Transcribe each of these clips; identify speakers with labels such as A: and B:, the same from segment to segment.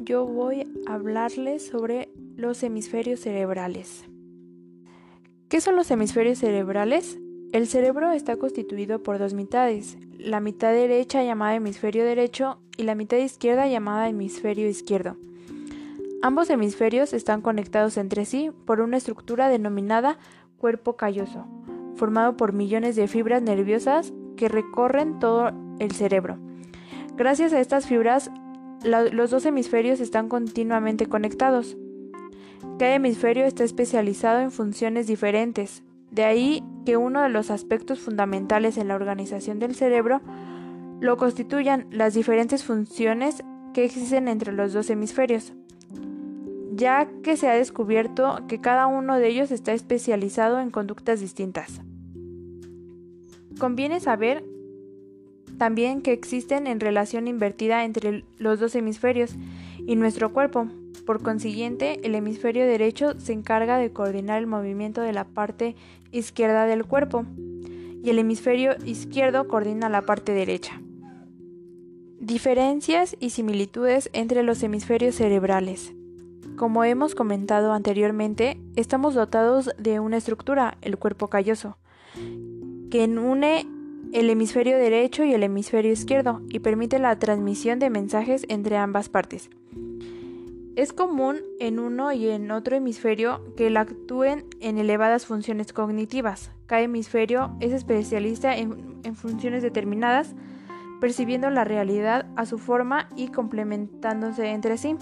A: Yo voy a hablarles sobre los hemisferios cerebrales. ¿Qué son los hemisferios cerebrales? El cerebro está constituido por dos mitades, la mitad derecha llamada hemisferio derecho y la mitad izquierda llamada hemisferio izquierdo. Ambos hemisferios están conectados entre sí por una estructura denominada cuerpo calloso, formado por millones de fibras nerviosas que recorren todo el cerebro. Gracias a estas fibras los dos hemisferios están continuamente conectados. Cada hemisferio está especializado en funciones diferentes, de ahí que uno de los aspectos fundamentales en la organización del cerebro lo constituyan las diferentes funciones que existen entre los dos hemisferios, ya que se ha descubierto que cada uno de ellos está especializado en conductas distintas. Conviene saber también que existen en relación invertida entre los dos hemisferios y nuestro cuerpo. Por consiguiente, el hemisferio derecho se encarga de coordinar el movimiento de la parte izquierda del cuerpo y el hemisferio izquierdo coordina la parte derecha. Diferencias y similitudes entre los hemisferios cerebrales. Como hemos comentado anteriormente, estamos dotados de una estructura, el cuerpo calloso, que une el hemisferio derecho y el hemisferio izquierdo y permite la transmisión de mensajes entre ambas partes. Es común en uno y en otro hemisferio que actúen en elevadas funciones cognitivas. Cada hemisferio es especialista en, funciones determinadas, percibiendo la realidad a su forma y complementándose entre sí.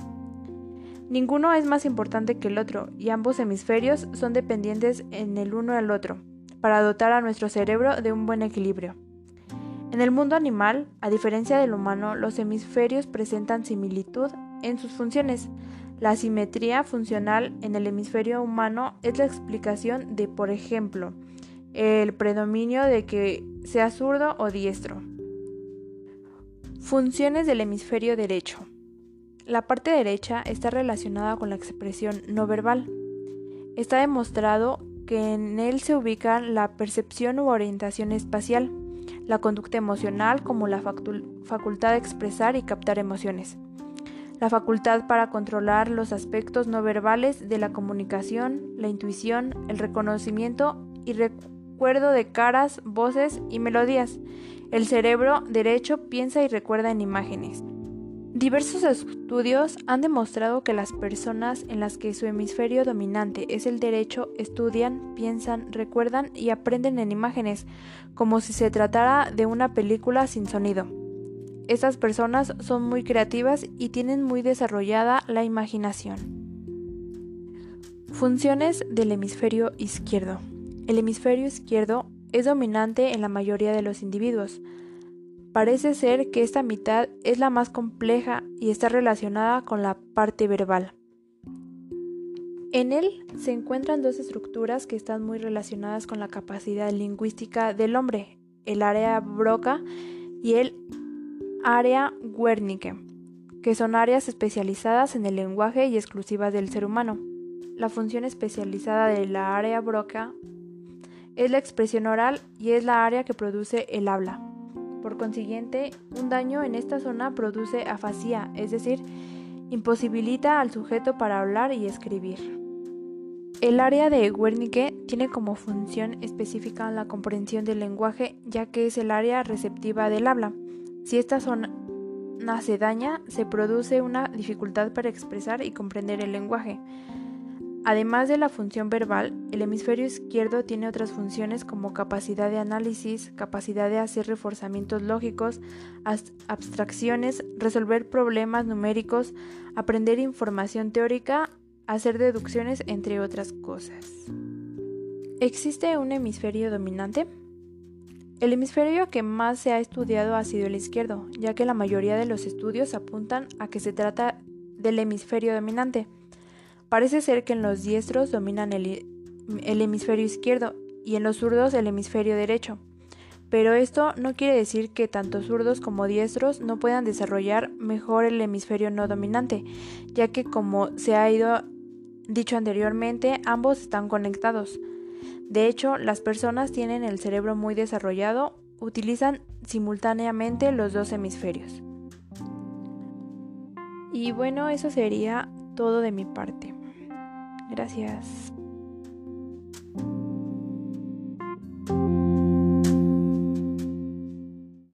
A: Ninguno es más importante que el otro y ambos hemisferios son dependientes en el uno al otro para dotar a nuestro cerebro de un buen equilibrio. En el mundo animal, a diferencia del humano, los hemisferios presentan similitud en sus funciones. La simetría funcional en el hemisferio humano es la explicación de, por ejemplo, el predominio de que sea zurdo o diestro. Funciones del hemisferio derecho. La parte derecha está relacionada con la expresión no verbal. Está demostrado que en él se ubica la percepción u orientación espacial, la conducta emocional como la facultad de expresar y captar emociones, la facultad para controlar los aspectos no verbales de la comunicación, la intuición, el reconocimiento y recuerdo de caras, voces y melodías. El cerebro derecho piensa y recuerda en imágenes. Diversos estudios han demostrado que las personas en las que su hemisferio dominante es el derecho estudian, piensan, recuerdan y aprenden en imágenes, como si se tratara de una película sin sonido. Estas personas son muy creativas y tienen muy desarrollada la imaginación. Funciones del hemisferio izquierdo. El hemisferio izquierdo es dominante en la mayoría de los individuos. Parece ser que esta mitad es la más compleja y está relacionada con la parte verbal. En él se encuentran dos estructuras que están muy relacionadas con la capacidad lingüística del hombre, el área Broca y el área Wernicke, que son áreas especializadas en el lenguaje y exclusivas del ser humano. La función especializada de la área Broca es la expresión oral y es la área que produce el habla. Por consiguiente, un daño en esta zona produce afasía, es decir, imposibilita al sujeto para hablar y escribir. El área de Wernicke tiene como función específica la comprensión del lenguaje, ya que es el área receptiva del habla. Si esta zona se daña, se produce una dificultad para expresar y comprender el lenguaje. Además de la función verbal, el hemisferio izquierdo tiene otras funciones como capacidad de análisis, capacidad de hacer reforzamientos lógicos, abstracciones, resolver problemas numéricos, aprender información teórica, hacer deducciones, entre otras cosas. ¿Existe un hemisferio dominante? El hemisferio que más se ha estudiado ha sido el izquierdo, ya que la mayoría de los estudios apuntan a que se trata del hemisferio dominante. Parece ser que en los diestros dominan el, hemisferio izquierdo y en los zurdos el hemisferio derecho. Pero esto no quiere decir que tanto zurdos como diestros no puedan desarrollar mejor el hemisferio no dominante, ya que como se ha ido dicho anteriormente, ambos están conectados. De hecho, las personas tienen el cerebro muy desarrollado, utilizan simultáneamente los dos hemisferios. Y bueno, eso sería todo de mi parte. Gracias.